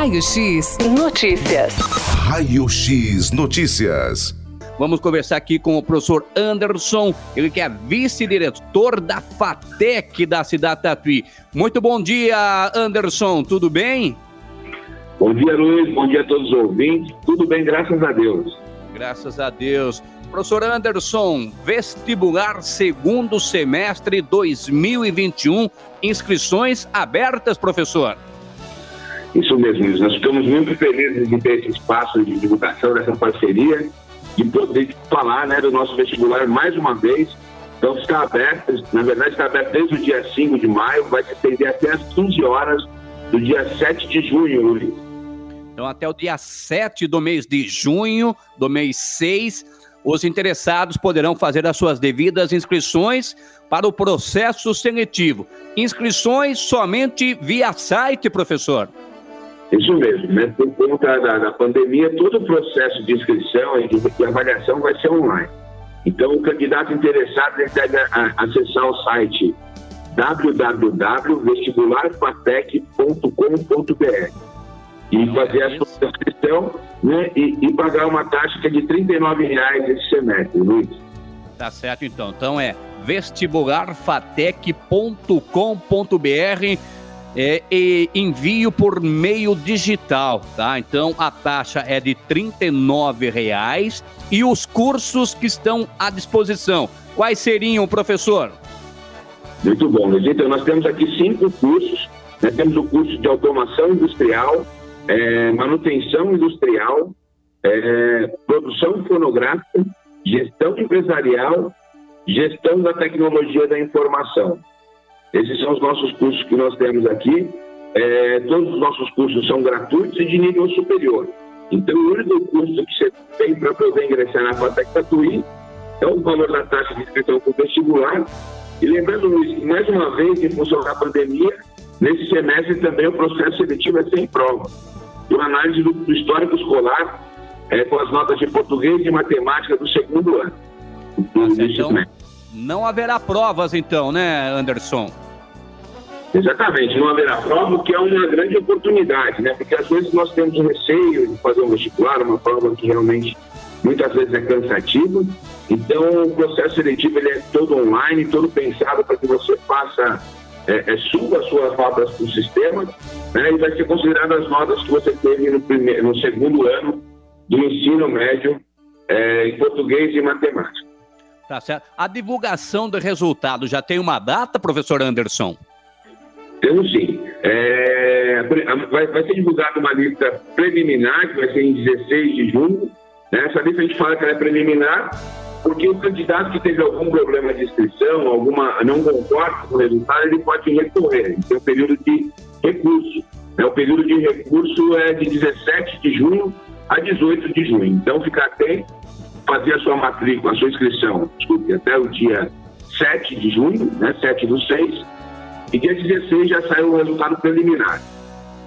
Raio X Notícias. Raio X Notícias. Vamos conversar aqui com o professor Anderson, ele que é vice-diretor da FATEC da cidade Tatuí. Muito bom dia, Anderson, tudo bem? Bom dia, Luiz, bom dia a todos os ouvintes. Tudo bem, graças a Deus. Graças a Deus. Professor Anderson, vestibular segundo semestre 2021, inscrições abertas, professor? Isso mesmo, Luiz. Nós ficamos muito felizes de ter esse espaço de divulgação dessa parceria de poder falar né, do nosso vestibular mais uma vez. Então está aberto, na verdade está aberto desde o dia 5 de maio, vai se estender até as 15 horas do dia 7 de junho, Luiz. Então até o dia 7 do mês de junho, do mês 6, os interessados poderão fazer as suas devidas inscrições para o processo seletivo. Inscrições somente via site, professor. Isso mesmo, né? Por conta da, da pandemia, todo o processo de inscrição e de, de avaliação vai ser online. Então, o candidato interessado deve acessar o site www.vestibularpatec.com.br e fazer a sua inscrição né, e, e, pagar uma taxa que é de R$ reais esse semestre, Luiz. Tá certo, então. Então é vestibularfatec.com.br é, e envio por meio digital, tá? Então a taxa é de R$ reais e os cursos que estão à disposição. Quais seriam, professor? Muito bom, Então nós temos aqui cinco cursos. Né? Temos o curso de automação industrial, é, manutenção industrial, é, produção fonográfica, gestão empresarial, gestão da tecnologia da informação. Esses são os nossos cursos que nós temos aqui. É, todos os nossos cursos são gratuitos e de nível superior. Então, o único curso que você tem para poder ingressar na FATEC Tatuí é o valor da taxa de inscrição para o vestibular. E lembrando, Luiz, que mais uma vez, em função da pandemia, nesse semestre também o processo seletivo é sem prova. Uma análise do, do histórico escolar é, com as notas de português e matemática do segundo ano. Do, então, não haverá provas, então, né, Anderson? Exatamente, não haverá prova, que é uma grande oportunidade, né? Porque às vezes nós temos receio de fazer um vestibular, uma prova que realmente muitas vezes é cansativa. Então, o processo seletivo ele é todo online, todo pensado para que você faça, é, é, suba as suas notas para o sistema, né? E vai ser considerado as notas que você teve no, primeiro, no segundo ano do ensino médio é, em português e matemática. Tá certo. A divulgação do resultado já tem uma data, professor Anderson? Temos sim. É, vai, vai, ser divulgada uma lista preliminar, que vai ser em 16 de junho. Né? Essa lista a gente fala que ela é preliminar, porque o candidato que teve algum problema de inscrição, alguma não concorda com o resultado, ele pode recorrer. Tem um período de recurso. Né? O período de recurso é de 17 de junho a 18 de junho. Então, ficar atento fazer a sua matrícula, a sua inscrição, desculpe, até o dia 7 de junho, né, 7 do 6, e dia 16 já saiu o resultado preliminar.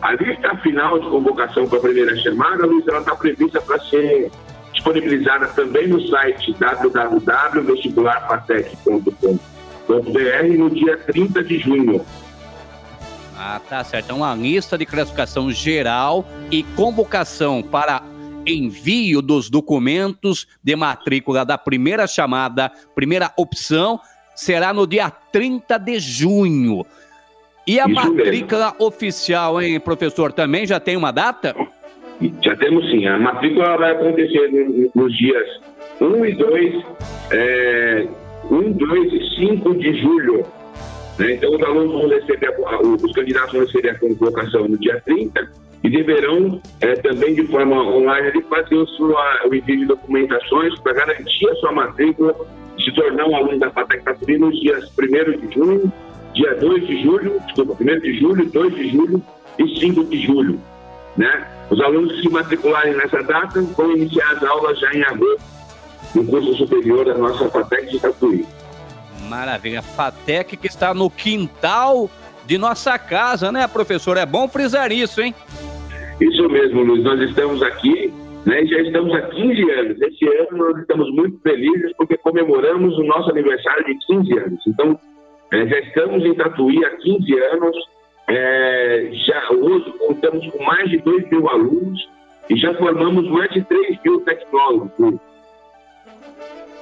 A lista final de convocação para a primeira chamada, Luiz, ela está prevista para ser disponibilizada também no site www.vestibularpatec.com.br no dia 30 de junho. Ah, tá certo. Então, a lista de classificação geral e convocação para envio dos documentos de matrícula da primeira chamada, primeira opção, será no dia 30 de junho. E a Isso matrícula mesmo. oficial, hein, professor, também já tem uma data? Já temos sim. A matrícula vai acontecer nos dias 1 e 2, é, 1, 2 e 5 de julho. Né? Então, os alunos vão receber, os candidatos vão receber a convocação no dia 30 e deverão é, também de forma online fazer o, sua, o envio de documentações para garantir a sua matrícula se tornar um aluno da FATEC Tatuí nos dias 1 de junho, dia 2 de julho, desculpa, 1 de julho, 2 de julho e 5 de julho. Né? Os alunos que se matricularem nessa data vão iniciar as aulas já em agosto no curso superior da nossa FATEC de Tatuí. Maravilha. FATEC que está no quintal de nossa casa, né, professor? É bom frisar isso, hein? Isso mesmo, Luiz. Nós estamos aqui, né, já estamos há 15 anos. Esse ano nós estamos muito felizes porque comemoramos o nosso aniversário de 15 anos. Então, é, já estamos em Tatuí há 15 anos, É, já hoje contamos com mais de 2 mil alunos e já formamos mais de 3 mil tecnólogos.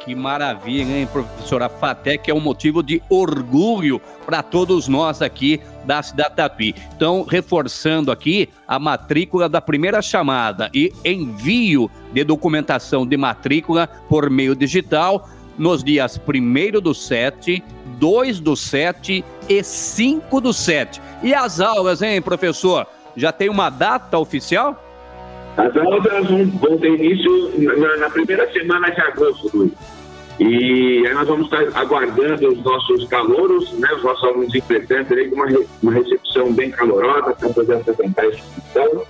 Que maravilha, hein, professora? FATEC é um motivo de orgulho para todos nós aqui da cidade Tatuí. Então, reforçando aqui a matrícula da primeira chamada e envio de documentação de matrícula por meio digital nos dias 1 do 7, 2 do 7 e 5 do 7. E as aulas, hein, professor? Já tem uma data oficial? As aulas vão, ter início na, na primeira semana de agosto, Luiz. E aí nós vamos estar aguardando os nossos calouros, né, os nossos alunos integrantes aí, uma, uma recepção bem calorosa para poder apresentar a instituição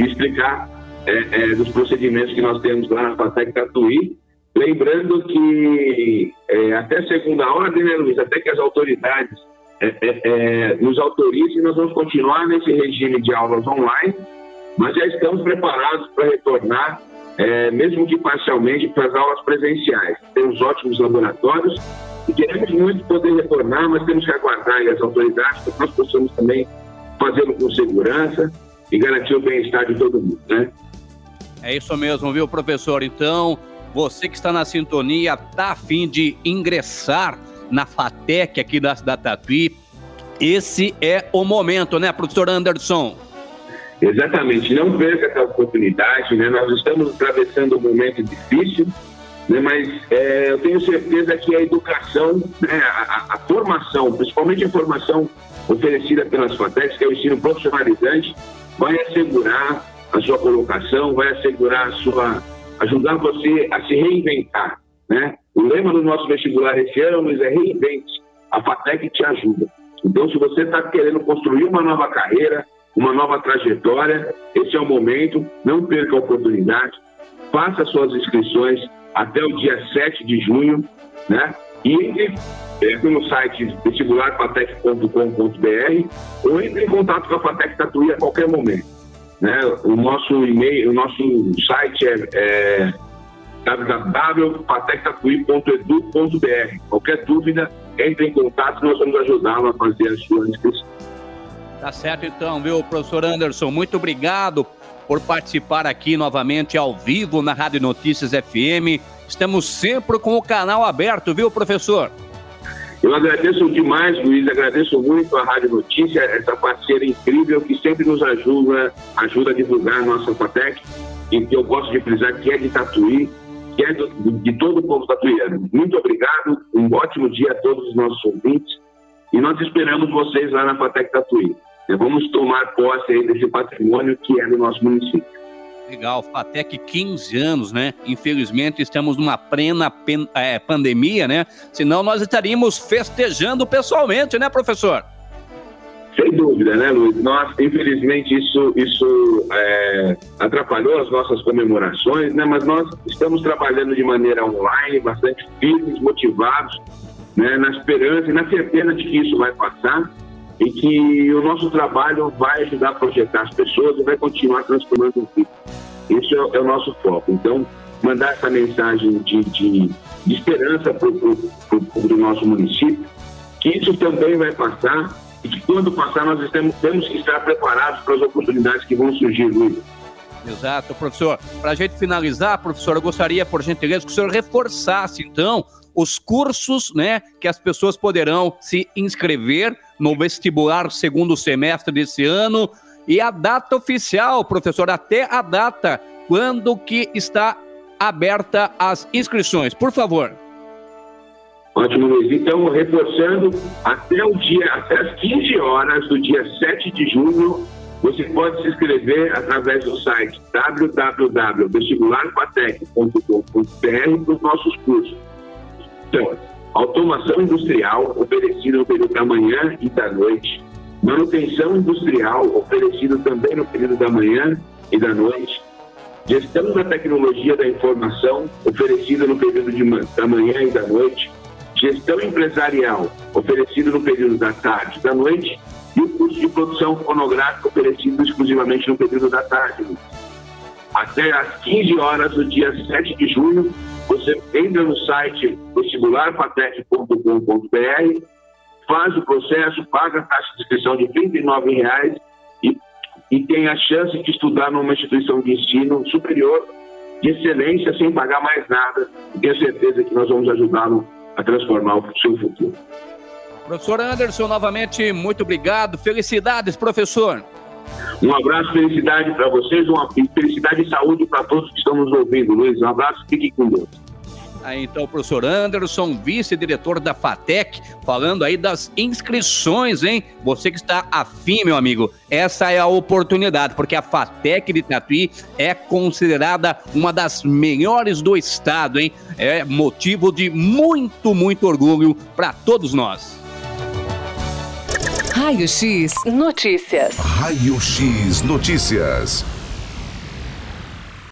e explicar é, é, dos procedimentos que nós temos lá na FATEC Tatuí. Lembrando que é, até segunda ordem, né, Luiz, até que as autoridades é, é, é, nos autorizem, nós vamos continuar nesse regime de aulas online, mas já estamos preparados para retornar é, mesmo que parcialmente, para as aulas presenciais. Temos ótimos laboratórios e queremos muito poder retornar, mas temos que aguardar as autoridades para que nós possamos também fazê-lo com segurança e garantir o bem-estar de todo mundo, né? É isso mesmo, viu, professor? Então, você que está na sintonia, está a fim de ingressar na FATEC aqui da, da Tatuí, esse é o momento, né, professor Anderson? Exatamente, não perca essa oportunidade, né? Nós estamos atravessando um momento difícil, né? mas é, eu tenho certeza que a educação, né? a, a, formação, principalmente a formação oferecida pelas FATECs, que é o ensino profissionalizante, vai assegurar a sua colocação, vai assegurar a sua, ajudar você a se reinventar, né? O lema do nosso vestibular esse ano é reinvente. A FATEC te ajuda. Então, se você está querendo construir uma nova carreira, uma nova trajetória. Esse é o momento, não perca a oportunidade. Faça suas inscrições até o dia 7 de junho, né? E entre é, no site vestibularpatec.com.br ou entre em contato com a Patec Tatuí a qualquer momento. Né? O nosso e-mail, o nosso site é, é. Qualquer dúvida, entre em contato, nós vamos ajudá-lo a fazer a sua inscrição. Tá certo então, viu, professor Anderson? Muito obrigado por participar aqui novamente ao vivo na Rádio Notícias FM. Estamos sempre com o canal aberto, viu, professor? Eu agradeço demais, Luiz, agradeço muito a Rádio Notícia, essa parceira incrível que sempre nos ajuda, ajuda a divulgar a nossa FATEC, e que eu gosto de frisar que é de Tatuí, que é do, de todo o povo tatuiano. Muito obrigado, um ótimo dia a todos os nossos ouvintes, e nós esperamos vocês lá na FATEC Tatuí. Vamos tomar posse desse patrimônio que é do nosso município. Legal, FATEC 15 anos, né? Infelizmente estamos numa plena é, pandemia, né? Senão nós estaríamos festejando pessoalmente, né, professor? Sem dúvida, né, Luiz? Nós, infelizmente, isso, isso é, atrapalhou as nossas comemorações, né? Mas nós estamos trabalhando de maneira online, bastante firmes, motivados, né? Na esperança e na certeza de que isso vai passar e que o nosso trabalho vai ajudar a projetar as pessoas e vai continuar transformando o vida. É, é, o nosso foco. Então, mandar essa mensagem de, de, de esperança para o nosso município, que isso também vai passar e que quando passar nós temos, temos que estar preparados para as oportunidades que vão surgir, Luiz. Exato, professor. Para a gente finalizar, professor, eu gostaria, por gentileza, que o senhor reforçasse, então, os cursos né, que as pessoas poderão se inscrever no vestibular segundo semestre desse ano e a data oficial, professor, até a data quando que está aberta as inscrições, por favor. Ótimo, Luiz. Então, reforçando, até o dia, até as 15 horas do dia 7 de junho, você pode se inscrever através do site www.vestibularpatec.com.br para os nossos cursos. Então, automação industrial oferecida no período da manhã e da noite, manutenção industrial oferecida também no período da manhã e da noite, gestão da tecnologia da informação oferecida no período de, da manhã e da noite, gestão empresarial oferecido no período da tarde e da noite. E o curso de produção fonográfica oferecido exclusivamente no período da tarde. Até às 15 horas do dia 7 de junho, você entra no site vestibularpatec.com.br, faz o processo, paga a taxa de inscrição de R$ 39,00 e, e tem a chance de estudar numa instituição de ensino superior de excelência sem pagar mais nada. E tenho certeza que nós vamos ajudá-lo a transformar o seu futuro. Professor Anderson, novamente, muito obrigado. Felicidades, professor. Um abraço, felicidade para vocês, uma felicidade e saúde para todos que estão nos ouvindo, Luiz. Um abraço, fique com Deus. Aí então, o professor Anderson, vice-diretor da FATEC, falando aí das inscrições, hein? Você que está afim, meu amigo, essa é a oportunidade, porque a FATEC de Tatuí é considerada uma das melhores do estado, hein? É motivo de muito, muito orgulho para todos nós. Raio X Notícias. Raio X Notícias.